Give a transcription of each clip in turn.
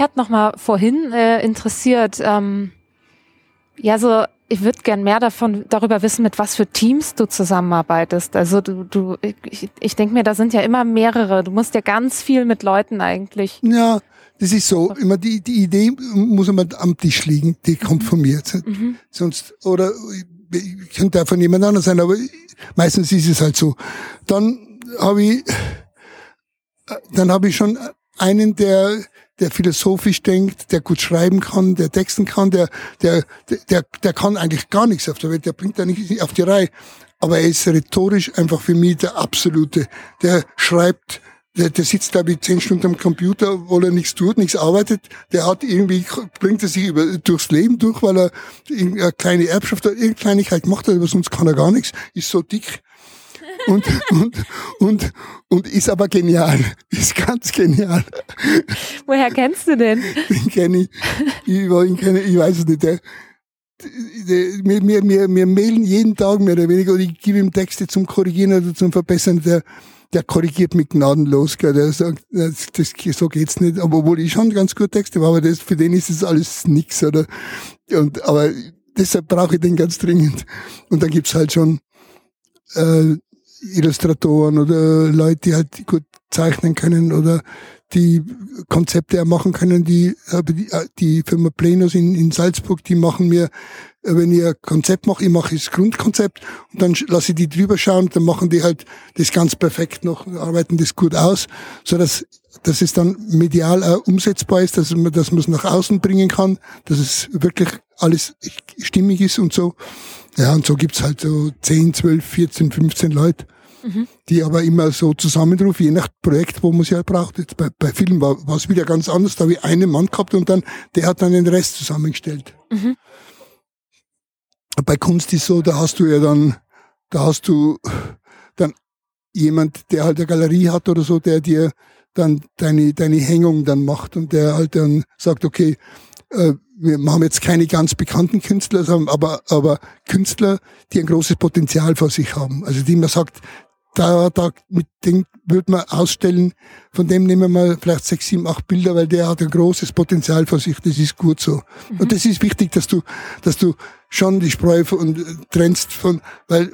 mich hat noch mal vorhin äh, interessiert, ähm, ja, so ich würde gern mehr davon darüber wissen, mit was für Teams du zusammenarbeitest. Also du, du, ich, ich denke mir, da sind ja immer mehrere. Du musst ja ganz viel mit Leuten eigentlich. Ja, das ist so. Immer die, die Idee muss immer am Tisch liegen. Die kommt von mir. Mhm. Sonst oder könnte auch von jemand anderem sein, aber meistens ist es halt so. Dann habe ich, dann habe ich schon einen, der der philosophisch denkt, der gut schreiben kann, der texten kann, der, der, der, der kann eigentlich gar nichts auf der Welt, der bringt da nicht auf die Reihe. Aber er ist rhetorisch einfach für mich der absolute. Der schreibt, der, der sitzt da wie zehn Stunden am Computer, obwohl er nichts tut, nichts arbeitet. Der hat irgendwie, bringt er sich über, durchs Leben durch, weil er eine kleine Erbschaft oder irgendeine Kleinigkeit gemacht hat, aber sonst kann er gar nichts, ist so dick und, und, und, und ist aber genial. Ist ganz genial. Woher kennst du den? Den kenne ich. Ich, kenne, ich weiß es nicht. Der, der, wir, wir, wir, wir mailen jeden Tag mehr oder weniger und ich gebe ihm Texte zum Korrigieren oder zum Verbessern. Der, der korrigiert mich gnadenlos. Gell. Der sagt, das, das, so geht's nicht. Aber obwohl ich schon ganz gut Texte habe, aber das, für den ist das alles nix. Oder? Und, aber deshalb brauche ich den ganz dringend. Und dann gibt's halt schon äh, Illustratoren oder Leute, die halt gut zeichnen können oder die Konzepte auch machen können. Die, die Firma Plenos in, in Salzburg, die machen mir, wenn ich ein Konzept mache, ich mache das Grundkonzept und dann lasse ich die drüber schauen, dann machen die halt das ganz perfekt noch, arbeiten das gut aus, so dass, dass es dann medial auch umsetzbar ist, dass man, dass man es nach außen bringen kann, dass es wirklich alles stimmig ist und so. Ja, und so gibt's halt so 10, 12, 14, 15 Leute, mhm. die aber immer so zusammenrufen, je nach Projekt, wo man sie halt braucht. Jetzt bei, bei Filmen war es wieder ganz anders, da habe ich einen Mann gehabt und dann, der hat dann den Rest zusammengestellt. Mhm. Bei Kunst ist so, da hast du ja dann, da hast du dann jemand, der halt eine Galerie hat oder so, der dir dann deine, deine Hängung dann macht und der halt dann sagt, okay, äh, wir haben jetzt keine ganz bekannten Künstler, aber, aber Künstler, die ein großes Potenzial vor sich haben. Also die man sagt, da, da, mit dem würde man ausstellen, von dem nehmen wir vielleicht sechs, sieben, acht Bilder, weil der hat ein großes Potenzial vor sich, das ist gut so. Mhm. Und das ist wichtig, dass du, dass du schon die Spreu von, trennst von, weil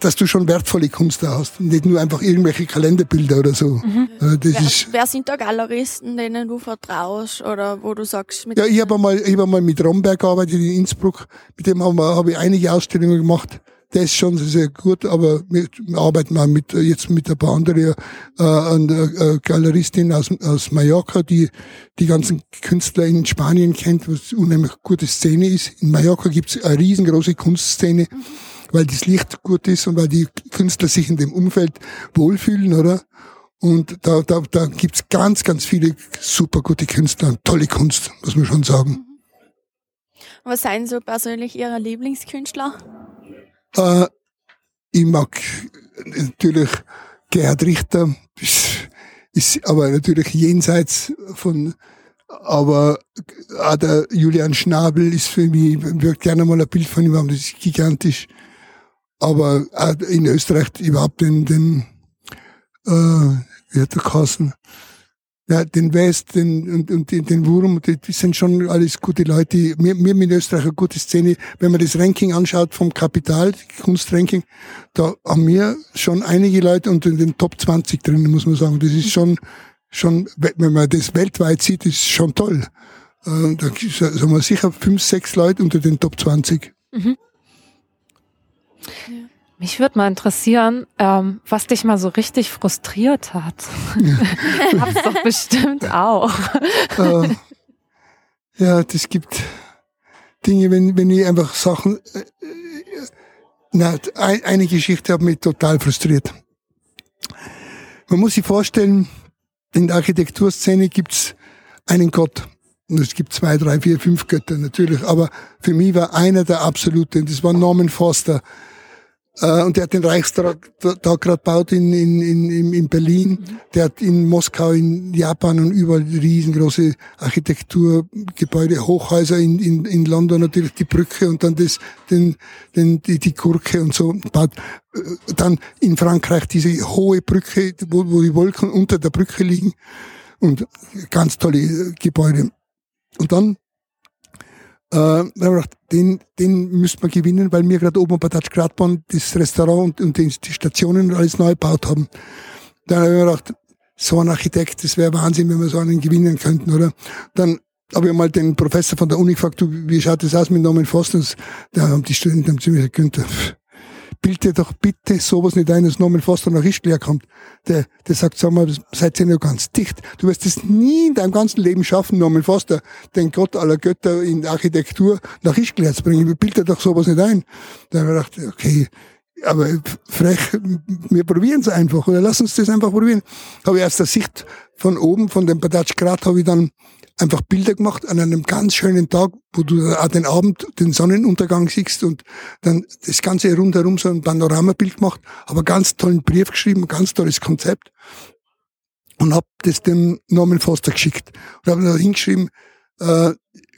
dass du schon wertvolle Kunst da hast und nicht nur einfach irgendwelche Kalenderbilder oder so. Mhm. Das wer, ist, wer sind da Galeristen, denen du vertraust oder wo du sagst? ja, ich habe einmal, ich hab einmal mit Romberg gearbeitet in Innsbruck. Mit dem habe hab ich einige Ausstellungen gemacht. Der ist schon sehr gut, aber wir arbeiten auch mit, jetzt mit ein paar anderen, äh, eine Galeristin aus, aus Mallorca, die die ganzen Künstler in Spanien kennt, was unheimlich gute Szene ist. In Mallorca gibt es eine riesengroße Kunstszene. Mhm weil das Licht gut ist und weil die Künstler sich in dem Umfeld wohlfühlen, oder? Und da, da, da gibt's ganz, ganz viele super gute Künstler und tolle Kunst, muss man schon sagen. Was seien so persönlich Ihre Lieblingskünstler? Äh, ich mag natürlich Gerhard Richter, ist, ist aber natürlich jenseits von, aber auch der Julian Schnabel ist für mich, ich würde gerne mal ein Bild von ihm haben, das ist gigantisch aber in Österreich überhaupt den, den äh, wie hat der Kassen? Ja, den West den, und, und den, Wurm, die, die sind schon alles gute Leute. Wir, haben in Österreich eine gute Szene. Wenn man das Ranking anschaut vom Kapital, Kunstranking, da haben wir schon einige Leute unter den Top 20 drin, muss man sagen. Das ist schon, schon, wenn man das weltweit sieht, ist schon toll. Äh, da sind wir sicher fünf, sechs Leute unter den Top 20. Mhm. Mich würde mal interessieren, ähm, was dich mal so richtig frustriert hat. Ja. Hab's doch bestimmt auch. Äh, ja, das gibt Dinge, wenn, wenn ich einfach Sachen. Äh, äh na, ein, eine Geschichte hat mich total frustriert. Man muss sich vorstellen, in der Architekturszene gibt's einen Gott. Und es gibt zwei, drei, vier, fünf Götter natürlich. Aber für mich war einer der absolute, das war Norman Foster äh, und der hat den Reichstag da gerade gebaut in, in, in, in Berlin. Der hat in Moskau, in Japan und überall riesengroße Architekturgebäude, Hochhäuser in, in, in London natürlich die Brücke und dann das, den, den, die, die Gurke und so baut. Äh, dann in Frankreich diese hohe Brücke, wo, wo die Wolken unter der Brücke liegen. Und ganz tolle Gebäude. Und dann äh, haben wir gedacht, den, den müsste man gewinnen, weil wir gerade oben bei der Gradbahn das Restaurant und, und die, Stationen und alles neu gebaut haben. Dann haben wir gedacht, so ein Architekt, das wäre Wahnsinn, wenn wir so einen gewinnen könnten, oder? Dann habe ich mal den Professor von der Uni gefragt, du, wie schaut das aus mit Norman Fosters? Da haben die Studenten haben zu mir gesagt, Günther, bild dir doch bitte sowas nicht ein, dass Norman Foster nach Ischgl kommt. Der, der sagt, sag mal, seid ihr nur ganz dicht. Du wirst es nie in deinem ganzen Leben schaffen, Norman Foster, den Gott aller Götter in Architektur nach Ischgl zu bringen. Bild dir doch sowas nicht ein. Da habe ich gedacht, okay, aber frech, wir probieren es einfach oder lass uns das einfach probieren. Habe ich aus der Sicht von oben, von dem Badatsch Grad, habe ich dann einfach Bilder gemacht an einem ganz schönen Tag, wo du auch den Abend, den Sonnenuntergang siehst und dann das Ganze rundherum so ein Panoramabild gemacht, aber ganz tollen Brief geschrieben, ganz tolles Konzept und habe das dem Norman Foster geschickt und habe da hingeschrieben, äh,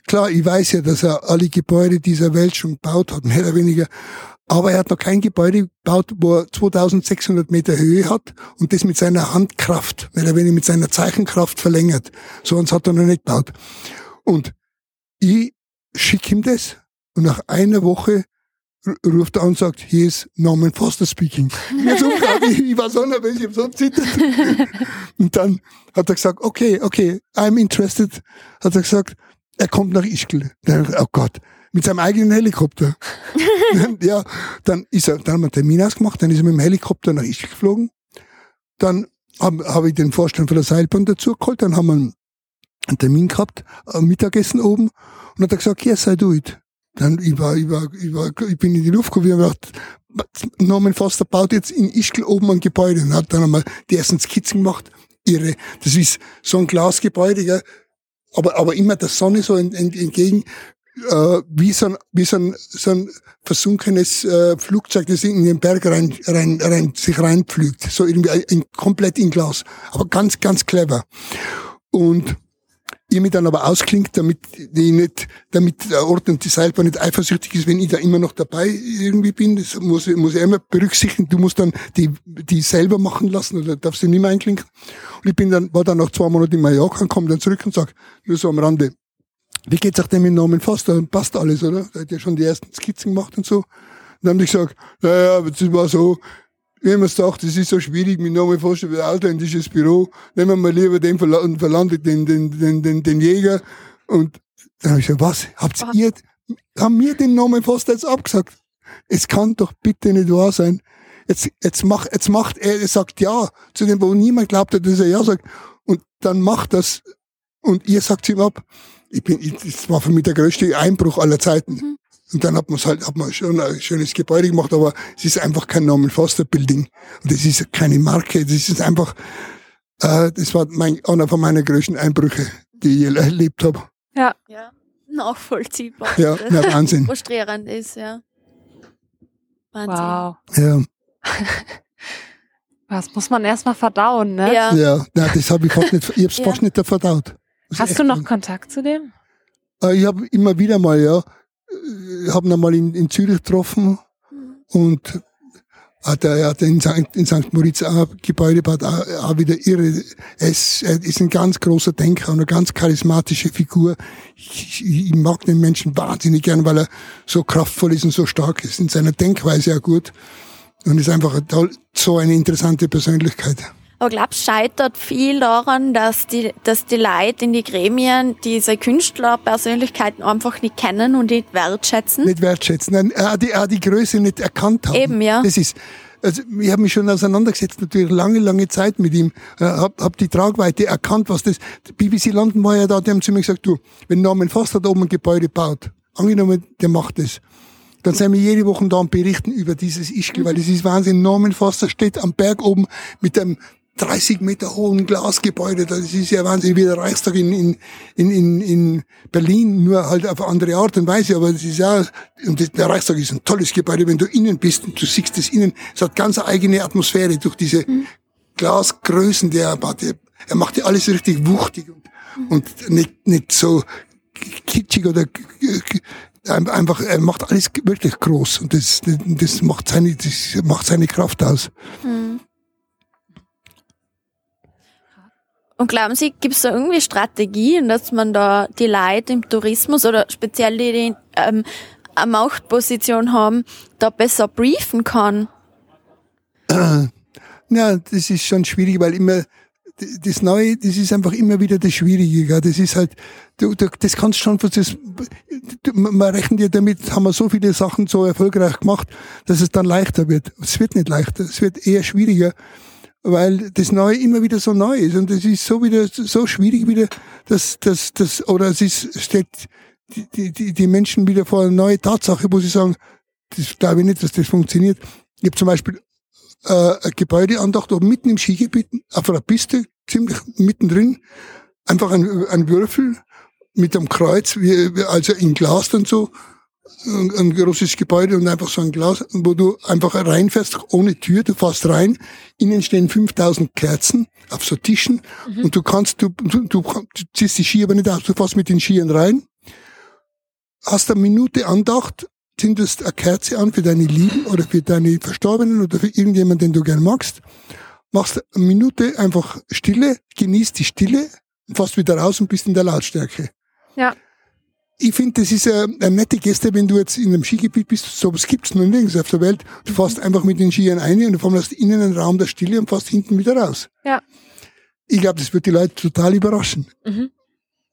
klar, ich weiß ja, dass er alle Gebäude dieser Welt schon gebaut hat, mehr oder weniger, aber er hat noch kein Gebäude gebaut, wo er 2600 Meter Höhe hat und das mit seiner Handkraft, mehr oder weniger mit seiner Zeichenkraft verlängert. So eins hat er noch nicht gebaut. Und ich schicke ihm das und nach einer Woche ruft er an und sagt, hier ist Norman Foster speaking. so ich, ich war so nervös, ich hab so zittert. und dann hat er gesagt, okay, okay, I'm interested. Hat er gesagt, er kommt nach Ischgl. Dann, oh Gott, mit seinem eigenen Helikopter. ja, dann ist er, dann haben wir einen Termin ausgemacht, dann ist er mit dem Helikopter nach Ischgl geflogen. Dann habe hab ich den Vorstand von der Seilbahn dazu geholt, dann haben wir einen Termin gehabt, ein Mittagessen oben, und hat er gesagt, yes, I do it. Dann, ich war, ich war, ich war, ich bin in die Luft gekommen, ich habe gedacht, Norman Foster baut jetzt in Ischgl oben ein Gebäude und hat dann einmal die ersten Skizzen gemacht. Irre. Das ist so ein Glasgebäude, ja, aber, aber immer der Sonne so entgegen äh, wie so ein, wie so ein, so ein versunkenes äh, Flugzeug, das in den Berg rein, rein, rein, sich reinpflügt. So irgendwie ein, komplett in Glas. Aber ganz, ganz clever. Und ihr mich dann aber ausklingt, damit die nicht, damit der Ort und die Seilbahn nicht eifersüchtig ist, wenn ich da immer noch dabei irgendwie bin. Das muss, muss ich immer berücksichtigen. Du musst dann die, die selber machen lassen oder darfst du nicht mehr einklinken. Und ich bin dann, war dann nach zwei Monaten in Mallorca und komme dann zurück und sag, nur so am Rande, wie geht's auch dem mit Norman Foster? Passt alles, oder? Er hat ja schon die ersten Skizzen gemacht und so. Und dann haben die gesagt, naja, das war so, wie man es gedacht, das ist so schwierig mit Norman Foster für ein ausländisches Büro. Nehmen wir mal lieber den und verlandet den, den, den, den, den Jäger. Und dann habe ich gesagt, was? Habt was? ihr, haben wir den Norman Foster jetzt abgesagt? Es kann doch bitte nicht wahr sein. Jetzt, jetzt macht, jetzt macht er, er sagt ja zu dem, wo niemand glaubt hat, dass er ja sagt. Und dann macht das, und ihr sagt ihm ab ich bin, das war für mich der größte Einbruch aller Zeiten. Mhm. Und dann hat man es halt, hat man schon ein schönes Gebäude gemacht, aber es ist einfach kein Norman Foster Building. Und das ist keine Marke, das ist einfach, äh, das war mein, einer von meinen größten Einbrüche, die ich erlebt habe. Ja. ja. Nachvollziehbar. Ja, ja Wahnsinn. Frustrierend ist, ja. Wahnsinn. Wow. Ja. Das muss man erstmal verdauen, ne? Ja. Ja, ja das habe ich fast nicht, ich hab's ja. fast nicht verdaut. Hast du noch Kontakt zu dem? Äh, ich habe immer wieder mal, ja. Ich habe ihn mal in, in Zürich getroffen und hat er, hat in St. in St. Moritz auch Gebäude gebaut, auch, auch wieder irre. Er ist, er ist ein ganz großer Denker und eine ganz charismatische Figur. Ich, ich mag den Menschen wahnsinnig gern, weil er so kraftvoll ist und so stark ist. In seiner Denkweise auch gut. Und ist einfach so eine interessante Persönlichkeit. Aber glaubst scheitert viel daran, dass die, dass die Leute in die Gremien diese Künstlerpersönlichkeiten einfach nicht kennen und nicht wertschätzen? Nicht wertschätzen, nein, auch die, auch die Größe nicht erkannt haben. Eben, ja. Das ist, also ich habe mich schon auseinandergesetzt, natürlich lange, lange Zeit mit ihm, äh, habe hab die Tragweite erkannt, was das, BBC London war ja da, die haben zu mir gesagt, du, wenn Norman Foster da oben ein Gebäude baut, angenommen, der macht das, dann sind wir jede Woche da und berichten über dieses Ischgl, mhm. weil das ist Wahnsinn. Norman Foster steht am Berg oben mit einem 30 Meter hohen Glasgebäude. Das ist ja Wahnsinn, wie der Reichstag in, in, in, in Berlin, nur halt auf andere Art und Weise. Aber es ist ja, und der Reichstag ist ein tolles Gebäude, wenn du innen bist und du siehst es innen. Es hat ganz eigene Atmosphäre durch diese mhm. Glasgrößen, die er hat. Er macht ja alles richtig wuchtig und, und nicht, nicht so kitschig oder einfach, er macht alles wirklich groß und das, das macht seine, das macht seine Kraft aus. Mhm. Und glauben Sie, gibt es da irgendwie Strategien, dass man da die Leute im Tourismus oder speziell die, die ähm, eine Machtposition haben, da besser briefen kann? Ja, das ist schon schwierig, weil immer das Neue, das ist einfach immer wieder das Schwierige. Gell? Das ist halt, du, du, das kannst schon, das, man rechnet ja damit, haben wir so viele Sachen so erfolgreich gemacht, dass es dann leichter wird. Es wird nicht leichter, es wird eher schwieriger, weil das Neue immer wieder so neu ist und es ist so wieder so schwierig wieder, dass dass dass oder es ist stellt die, die, die Menschen wieder vor eine neue Tatsache, wo sie sagen, das glaube ich nicht, dass das funktioniert. Ich habe zum Beispiel äh, ein Gebäudeandacht oben mitten im Skigebiet, auf einer Piste, ziemlich mittendrin, einfach ein, ein Würfel mit einem Kreuz, wie, also in Glas dann so, ein, ein großes Gebäude und einfach so ein Glas, wo du einfach reinfährst, ohne Tür, du fährst rein, innen stehen 5000 Kerzen auf so Tischen mhm. und du kannst, du, du, du, du ziehst die Ski aber nicht aus, du fährst mit den Skiern rein, hast eine Minute Andacht zündest eine Kerze an für deine Lieben oder für deine Verstorbenen oder für irgendjemanden, den du gern magst, machst eine Minute einfach Stille, genießt die Stille, fährst wieder raus und bist in der Lautstärke. Ja. Ich finde, das ist eine, eine, nette Geste, wenn du jetzt in einem Skigebiet bist. So was gibt's noch nirgends auf der Welt. Du fährst einfach mit den Skiern ein und du hast innen einen Raum der Stille und fährst hinten wieder raus. Ja. Ich glaube, das wird die Leute total überraschen. Mhm.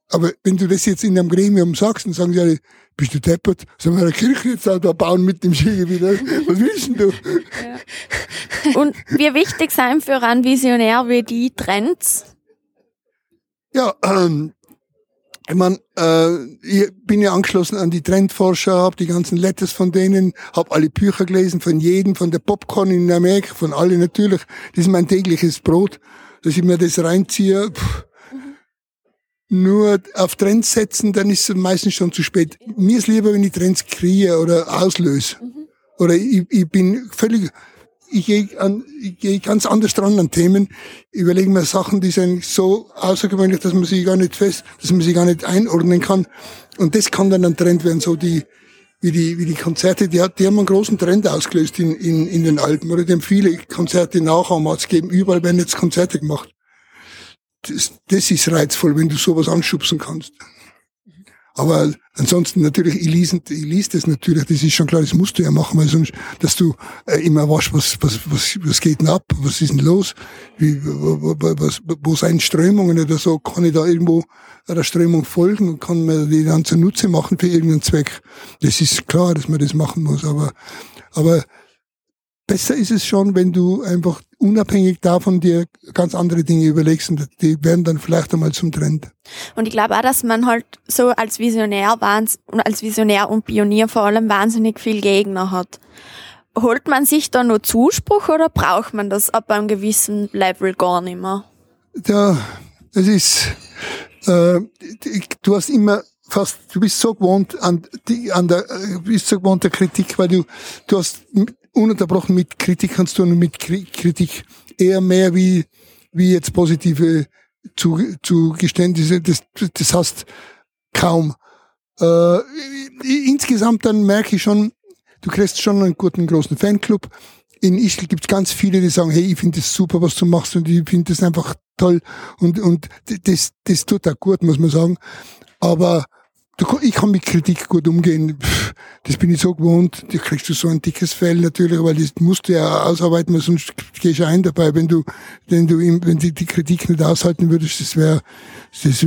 Aber wenn du das jetzt in einem Gremium sagst, dann sagen sie alle, bist du deppert? Sollen wir eine Kirche jetzt auch da bauen mit dem Skigebiet? Was willst denn du? Ja. Und wie wichtig sind für einen Visionär wie die Trends? Ja, ähm, ich meine, äh, ich bin ja angeschlossen an die Trendforscher, habe die ganzen Letters von denen, habe alle Bücher gelesen, von jedem, von der Popcorn in Amerika, von allen natürlich. Das ist mein tägliches Brot, dass ich mir das reinziehe. Pff, nur auf Trends setzen, dann ist es meistens schon zu spät. Mir ist lieber, wenn ich Trends kreiere oder auslöse. Mhm. Oder ich, ich bin völlig, ich gehe, an, ganz anders dran an Themen, überlege mir Sachen, die sind so außergewöhnlich, dass man sie gar nicht fest, dass man sie gar nicht einordnen kann. Und das kann dann ein Trend werden, so die, wie die, wie die Konzerte, die, die haben einen großen Trend ausgelöst in, in, in den Alpen, oder? Die haben viele Konzerte Nachahmats gegeben, überall werden jetzt Konzerte gemacht. Das, das ist reizvoll, wenn du sowas anschubsen kannst. Aber ansonsten natürlich, ich lese, ich lese das natürlich, das ist schon klar, das musst du ja machen, weil sonst, dass du äh, immer weißt, was, was, was, was geht denn ab, was ist denn los, wie, was, wo sind Strömungen oder so, kann ich da irgendwo einer Strömung folgen und kann mir die dann zunutze machen für irgendeinen Zweck. Das ist klar, dass man das machen muss, aber, aber besser ist es schon, wenn du einfach unabhängig davon dir ganz andere Dinge überlegst und die werden dann vielleicht einmal zum Trend. Und ich glaube auch, dass man halt so als Visionär, als Visionär und Pionier vor allem wahnsinnig viel Gegner hat. Holt man sich da nur Zuspruch oder braucht man das ab einem gewissen Level gar nicht mehr? Ja, es ist, äh, du hast immer fast, du bist so gewohnt an, die, an der, äh, bist so gewohnt der Kritik, weil du, du hast ununterbrochen mit Kritik kannst du und mit Kritik eher mehr wie, wie jetzt positive Zugeständnisse, das, das hast kaum. Äh, insgesamt dann merke ich schon, du kriegst schon einen guten großen Fanclub. In Ischl gibt es ganz viele, die sagen, hey, ich finde das super, was du machst und ich finde das einfach toll und, und das, das tut auch gut, muss man sagen. Aber ich kann mit Kritik gut umgehen. Das bin ich so gewohnt. Da kriegst du so ein dickes Fell natürlich, weil das musst du ja ausarbeiten, weil sonst gehst du ein dabei. Wenn du, wenn du, wenn die, die Kritik nicht aushalten würdest, das wäre, das, das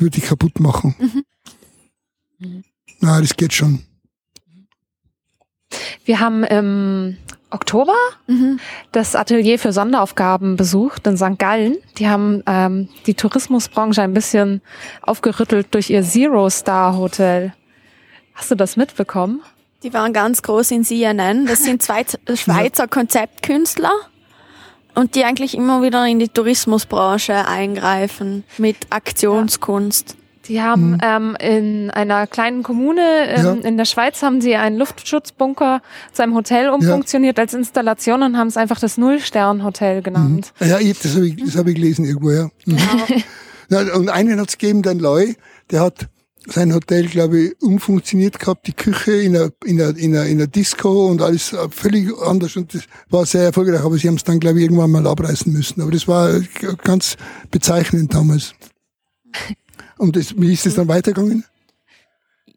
würde dich kaputt machen. Mhm. Mhm. Na, das geht schon. Wir haben im Oktober mhm. das Atelier für Sonderaufgaben besucht in St. Gallen. Die haben ähm, die Tourismusbranche ein bisschen aufgerüttelt durch ihr Zero-Star-Hotel. Hast du das mitbekommen? Die waren ganz groß in CNN. Das sind zwei Schweizer Konzeptkünstler und die eigentlich immer wieder in die Tourismusbranche eingreifen mit Aktionskunst. Die haben mhm. ähm, in einer kleinen Kommune ähm, ja. in der Schweiz haben sie einen Luftschutzbunker zu einem Hotel umfunktioniert ja. als Installation und haben es einfach das Null-Stern-Hotel genannt. Mhm. Ja, das habe ich, das hab ich gelesen irgendwo, ja. Mhm. ja und einen hat es gegeben, den Loi, der hat sein Hotel, glaube ich, umfunktioniert gehabt, die Küche in einer, in einer, in einer, in einer Disco und alles völlig anders und das war sehr erfolgreich, aber sie haben es dann, glaube ich, irgendwann mal abreißen müssen. Aber das war ganz bezeichnend damals. Und das, wie ist es dann weitergegangen?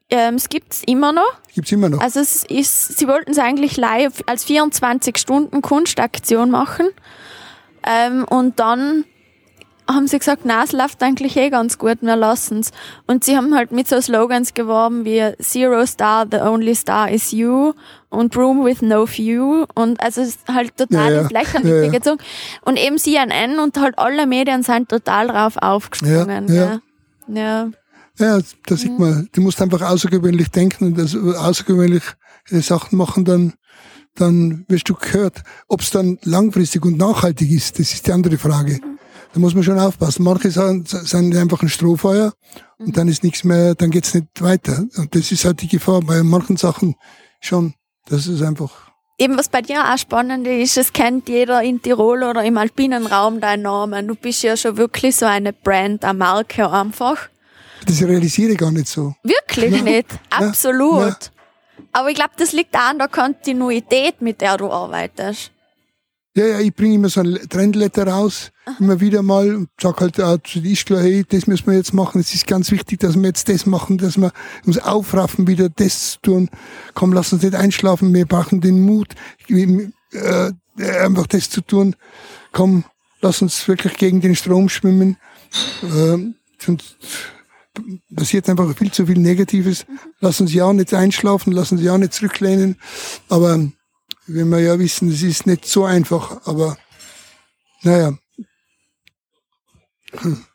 Ähm, es gibt's immer noch. Gibt's immer noch. Also es ist, sie wollten es eigentlich live als 24 Stunden Kunstaktion machen. Ähm, und dann haben sie gesagt, na, es läuft eigentlich eh ganz gut, wir lassen's. Und sie haben halt mit so Slogans geworben wie Zero Star, the only star is you und Room with no view und also es ist halt total Ja, ja. ins Lächerliche Ja, ja. gezogen. Und eben CNN und halt alle Medien sind total drauf aufgesprungen. Ja, Ja, ja. Ja, da sieht man, du musst einfach außergewöhnlich denken und das außergewöhnlich äh, Sachen machen, dann, dann wirst du gehört. Ob es dann langfristig und nachhaltig ist, das ist die andere Frage. Da muss man schon aufpassen. Manche sind, sind einfach ein Strohfeuer und dann ist nichts mehr, dann geht's nicht weiter. Und das ist halt die Gefahr bei manchen Sachen schon. Das ist einfach. Eben was bei dir auch spannend ist, es kennt jeder in Tirol oder im alpinen Raum deinen Namen. Du bist ja schon wirklich so eine Brand, eine Marke einfach. Das realisiere ich gar nicht so. Wirklich nicht. Ja, Absolut. ja. Aber ich glaube, das liegt auch an der Kontinuität, mit der du arbeitest. Ja, ja, ich bringe immer so ein Trendletter raus, immer wieder mal und sag halt auch zu der Ischgl, hey, das müssen wir jetzt machen. Es ist ganz wichtig, dass wir jetzt das machen, dass wir uns aufraffen, wieder das zu tun. Komm, lass uns nicht einschlafen, wir brauchen den Mut, äh, einfach das zu tun. Komm, lass uns wirklich gegen den Strom schwimmen. Ähm, sonst passiert einfach viel zu viel Negatives. Lass uns ja nicht einschlafen, lass uns ja nicht zurücklehnen. Aber wenn wir ja wissen, es ist nicht so einfach, aber naja,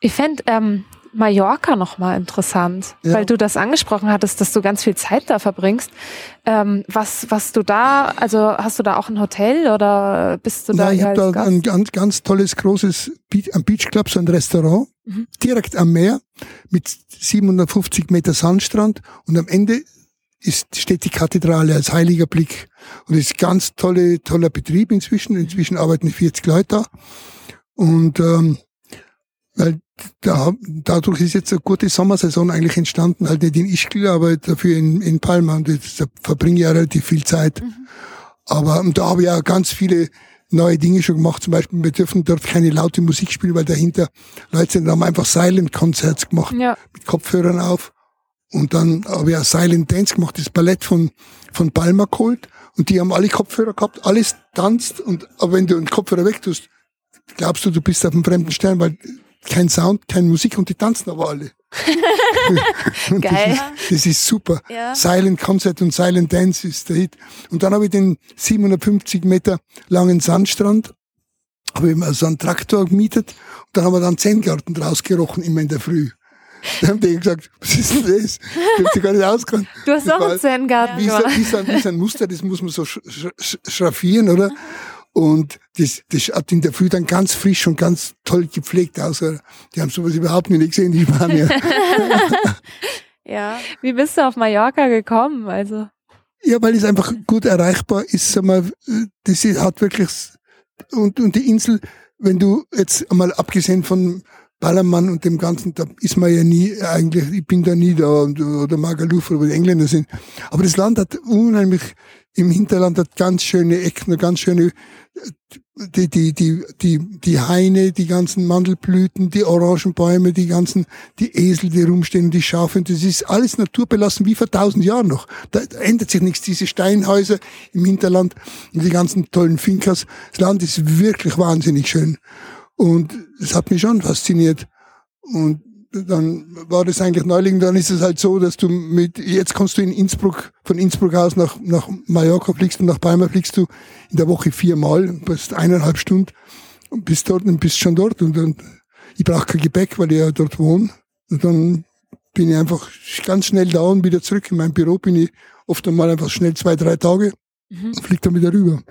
Ich fände ähm, Mallorca nochmal interessant, Ja. weil du das angesprochen hattest, dass du ganz viel Zeit da verbringst. Ähm, was, was du da, also hast du da auch ein Hotel oder bist du da ja, ich habe da Gast? ein ganz, ganz tolles, großes Beach, am Beach Club, so ein Restaurant, Mhm. direkt am Meer mit 750 Meter Sandstrand und am Ende ist, steht die Kathedrale als heiliger Blick. Und ist ganz tolle, toller Betrieb inzwischen. Inzwischen arbeiten 40 Leute da. Und ähm, weil da, dadurch ist jetzt eine gute Sommersaison eigentlich entstanden, halt nicht in Ischgl, aber dafür in, in Palma. Und jetzt, da verbringe ich ja relativ viel Zeit. Aber und da habe ich auch ganz viele neue Dinge schon gemacht. Zum Beispiel, wir dürfen dort keine laute Musik spielen, weil dahinter Leute sind, da haben einfach Silent Concerts gemacht Ja. mit Kopfhörern auf. Und dann habe ich auch Silent Dance gemacht, das Ballett von, von Palma geholt. Und die haben alle Kopfhörer gehabt, alles tanzt. Und, aber wenn du den Kopfhörer wegtust, glaubst du, du bist auf einem fremden Stern, weil kein Sound, keine Musik und die tanzen aber alle. Geil. Das ist, das ist super. Ja. Silent Concert und Silent Dance ist der Hit. Und dann habe ich den 750 Meter langen Sandstrand, habe ich mir so einen Traktor gemietet und dann haben wir dann Zen-Garten draus gerochen, immer in der Früh. Dann haben die gesagt, was ist denn das? Ich hab sie gar nicht ausgekannt. Du hast Das auch einen Zen-Garten wie so, gemacht. wie, so ein, wie so ein Muster, das muss man so sch sch schraffieren, oder? Und das, das hat in der Früh dann ganz frisch und ganz toll gepflegt aus. Die haben sowas überhaupt nicht gesehen, die waren ja. Ja. Wie bist du auf Mallorca gekommen? Also, Ja, weil es einfach gut erreichbar ist. Sag mal, das hat wirklich, und, und die Insel, wenn du jetzt einmal abgesehen von Ballermann und dem Ganzen, da ist man ja nie eigentlich, ich bin da nie da oder Magaluf oder wo die Engländer sind. Aber das Land hat unheimlich, im Hinterland hat ganz schöne Ecken, ganz schöne, die, die, die, die, die Haine, die ganzen Mandelblüten, die Orangenbäume, die ganzen, die Esel, die rumstehen, die Schafe, das ist alles naturbelassen wie vor tausend Jahren noch. Da ändert sich nichts. Diese Steinhäuser im Hinterland und die ganzen tollen Finkers. Das Land ist wirklich wahnsinnig schön. Und es hat mich schon fasziniert. Und dann war das eigentlich neulich, dann ist es halt so, dass du mit, jetzt kannst du in Innsbruck, von Innsbruck aus nach, nach Mallorca fliegst und nach Palma fliegst du in der Woche viermal, bist eineinhalb Stunden und bist dort und bist schon dort und dann, ich brauche kein Gepäck, weil ich ja dort wohne. Und dann bin ich einfach ganz schnell da und wieder zurück. In meinem Büro bin ich oft einmal einfach schnell zwei, drei Tage Mhm. und flieg dann wieder rüber.